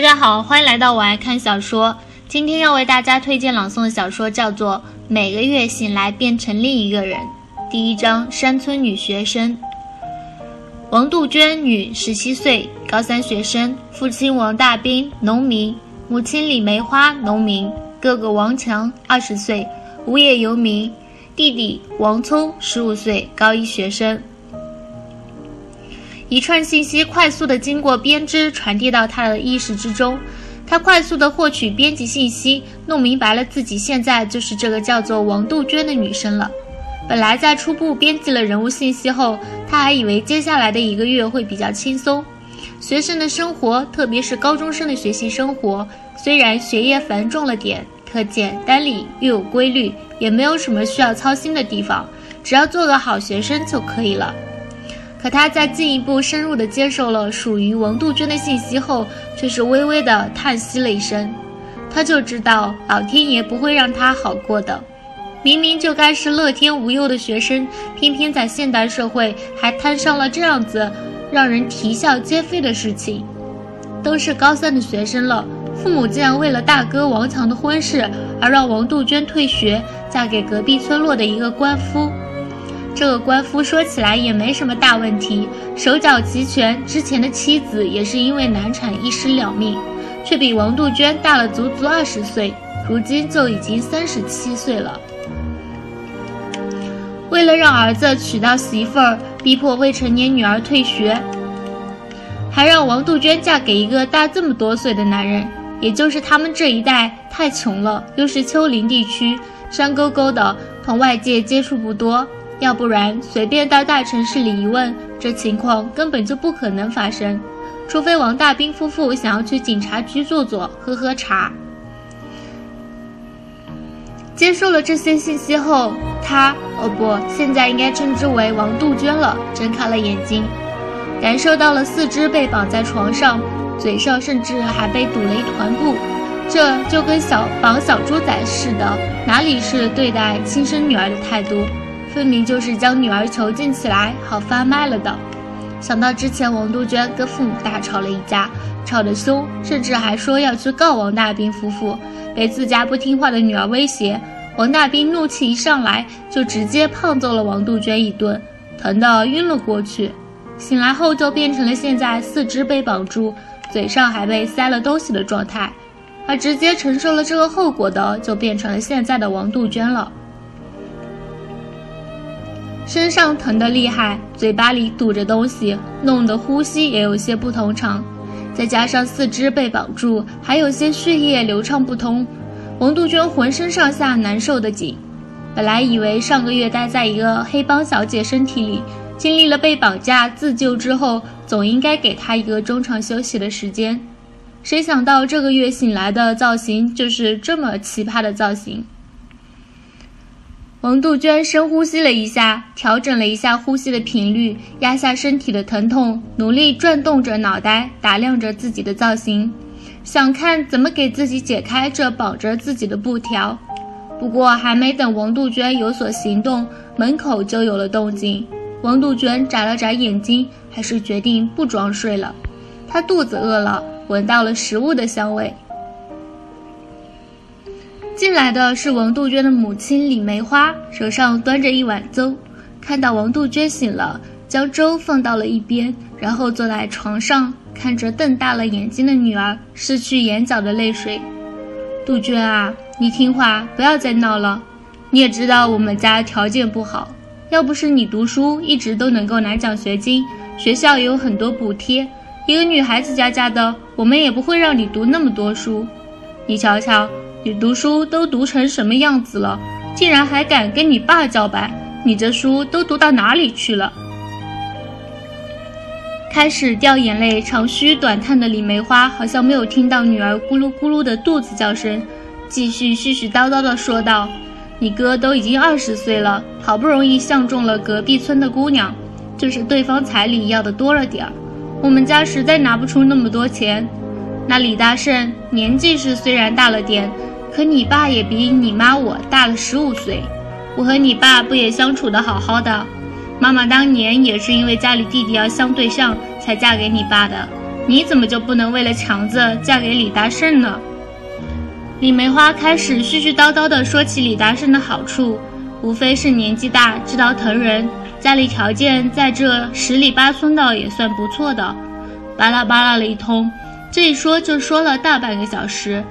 大家好，欢迎来到我爱看小说。今天要为大家推荐朗诵的小说叫做《每个月醒来变成另一个人》。第一章：山村女学生。王杜鹃，女，十七岁，高三学生。父亲王大兵，农民；母亲李梅花，农民。哥哥王强，二十岁，无业游民。弟弟王聪，十五岁，高一学生。一串信息快速地经过编织，传递到他的意识之中。他快速地获取编辑信息，弄明白了自己现在就是这个叫做王杜鹃的女生了。本来在初步编辑了人物信息后，他还以为接下来的一个月会比较轻松。学生的生活，特别是高中生的学习生活，虽然学业繁重了点，可简单里又有规律，也没有什么需要操心的地方，只要做个好学生就可以了。可他在进一步深入地接受了属于王杜鹃的信息后，却是微微地叹息了一声。他就知道老天爷不会让他好过的。明明就该是乐天无忧的学生，偏偏在现代社会还摊上了这样子让人啼笑皆非的事情。都是高三的学生了，父母竟然为了大哥王强的婚事而让王杜鹃退学，嫁给隔壁村落的一个官夫。这个官夫说起来也没什么大问题，手脚齐全。之前的妻子也是因为难产一尸两命，却比王杜鹃大了足足二十岁，如今就已经三十七岁了。为了让儿子娶到媳妇儿，逼迫未成年女儿退学，还让王杜鹃嫁给一个大这么多岁的男人，也就是他们这一代太穷了，又是丘陵地区，山沟沟的，同外界接触不多。要不然，随便到大城市里一问，这情况根本就不可能发生。除非王大兵夫妇想要去警察局坐坐，喝喝茶。接受了这些信息后，他哦不，现在应该称之为王杜鹃了，睁开了眼睛，感受到了四肢被绑在床上，嘴上甚至还被堵了一团布，这就跟小绑小猪仔似的，哪里是对待亲生女儿的态度？分明就是将女儿囚禁起来，好贩卖了的。想到之前王杜鹃跟父母大吵了一架，吵得凶，甚至还说要去告王大兵夫妇，被自家不听话的女儿威胁，王大兵怒气一上来，就直接胖揍了王杜鹃一顿，疼得晕了过去。醒来后就变成了现在四肢被绑住，嘴上还被塞了东西的状态，而直接承受了这个后果的，就变成了现在的王杜鹃了。身上疼得厉害，嘴巴里堵着东西，弄得呼吸也有些不通畅。再加上四肢被绑住，还有些血液流畅不通，王杜鹃浑身上下难受的紧。本来以为上个月待在一个黑帮小姐身体里，经历了被绑架、自救之后，总应该给她一个中场休息的时间。谁想到这个月醒来的造型就是这么奇葩的造型。王杜鹃深呼吸了一下，调整了一下呼吸的频率，压下身体的疼痛，努力转动着脑袋，打量着自己的造型，想看怎么给自己解开这绑着自己的布条。不过，还没等王杜鹃有所行动，门口就有了动静。王杜鹃眨了眨眼睛，还是决定不装睡了。她肚子饿了，闻到了食物的香味。进来的是王杜鹃的母亲李梅花，手上端着一碗粥。看到王杜鹃醒了，将粥放到了一边，然后坐在床上，看着瞪大了眼睛的女儿，拭去眼角的泪水。杜鹃啊，你听话，不要再闹了。你也知道我们家条件不好，要不是你读书一直都能够拿奖学金，学校也有很多补贴，一个女孩子家家的，我们也不会让你读那么多书。你瞧瞧。你读书都读成什么样子了？竟然还敢跟你爸叫板？你这书都读到哪里去了？开始掉眼泪、长吁短叹的李梅花，好像没有听到女儿咕噜咕噜的肚子叫声，继续絮絮叨叨的说道：“你哥都已经二十岁了，好不容易相中了隔壁村的姑娘，就是对方彩礼要的多了点儿，我们家实在拿不出那么多钱。那李大胜年纪是虽然大了点。”可你爸也比你妈我大了十五岁，我和你爸不也相处的好好的？妈妈当年也是因为家里弟弟要相对象才嫁给你爸的。你怎么就不能为了强子嫁给李大胜呢？李梅花开始絮絮叨叨地说起李大胜的好处，无非是年纪大，知道疼人，家里条件在这十里八村的也算不错的，巴拉巴拉了一通，这一说就说了大半个小时。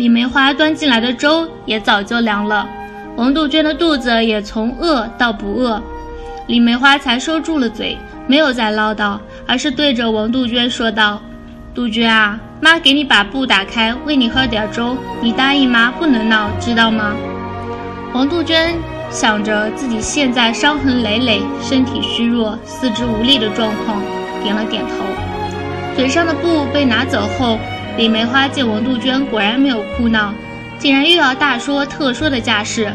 李梅花端进来的粥也早就凉了，王杜鹃的肚子也从饿到不饿，李梅花才收住了嘴。没有再唠叨，而是对着王杜鹃说道：“杜鹃啊，妈给你把布打开，喂你喝点粥，你答应妈不能闹，知道吗？”王杜鹃想着自己现在伤痕累累、身体虚弱、四肢无力的状况，点了点头。嘴上的布被拿走后，李梅花见王杜鹃果然没有哭闹，竟然又要大说特说的架势。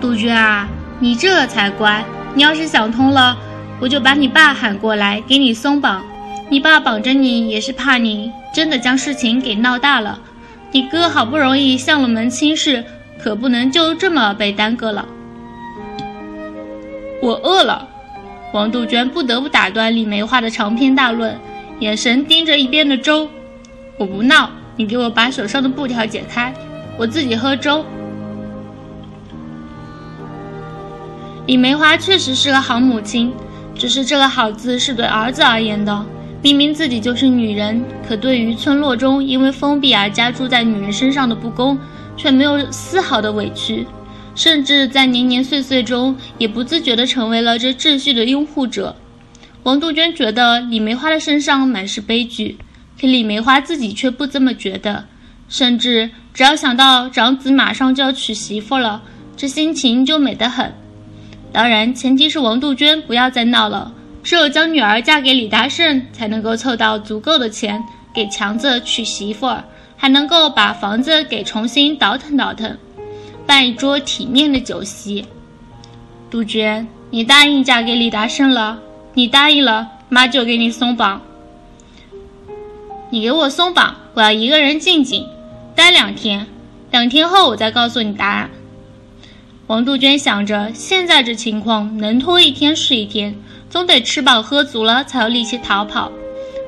杜鹃啊，你这才乖，你要是想通了。我就把你爸喊过来，给你松绑。你爸绑着你也是怕你真的将事情给闹大了。你哥好不容易向了门亲事，可不能就这么被耽搁了。我饿了，王杜鹃不得不打断李梅花的长篇大论，眼神盯着一边的粥。我不闹，你给我把手上的布条解开，我自己喝粥。李梅花确实是个好母亲。只是这个“好”字是对儿子而言的，明明自己就是女人，可对于村落中因为封闭而加诸在女人身上的不公，却没有丝毫的委屈，甚至在年年岁岁中也不自觉地成为了这秩序的拥护者。王杜鹃觉得李梅花的身上满是悲剧，可李梅花自己却不这么觉得，甚至只要想到长子马上就要娶媳妇了，这心情就美得很。当然，前提是王杜鹃不要再闹了。只有将女儿嫁给李大胜，才能够凑到足够的钱给强子娶媳妇儿，还能够把房子给重新倒腾倒腾，办一桌体面的酒席。杜鹃，你答应嫁给李大胜了？你答应了，妈就给你松绑。你给我松绑，我要一个人静静待两天，两天后我再告诉你答案。王杜鹃想着，现在这情况能拖一天是一天，总得吃饱喝足了才有力气逃跑。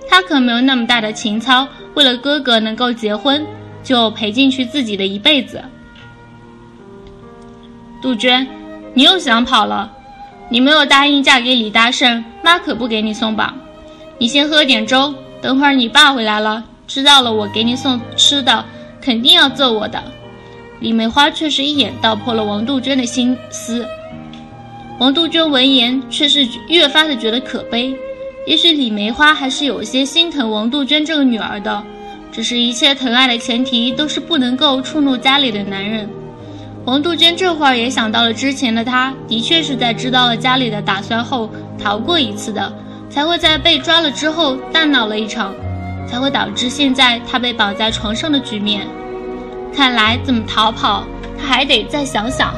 她可没有那么大的情操，为了哥哥能够结婚，就赔进去自己的一辈子。杜鹃，你又想跑了？你没有答应嫁给李大胜，妈可不给你松绑。你先喝点粥，等会儿你爸回来了，知道了我给你送吃的，肯定要揍我的。李梅花却是一眼道破了王杜鹃的心思。王杜鹃闻言，却是越发的觉得可悲。也许李梅花还是有些心疼王杜鹃这个女儿的，只是一切疼爱的前提都是不能够触怒家里的男人。王杜鹃这会儿也想到了之前的她，的确是在知道了家里的打算后逃过一次的，才会在被抓了之后大闹了一场，才会导致现在他被绑在床上的局面。看来怎么逃跑，他还得再想想。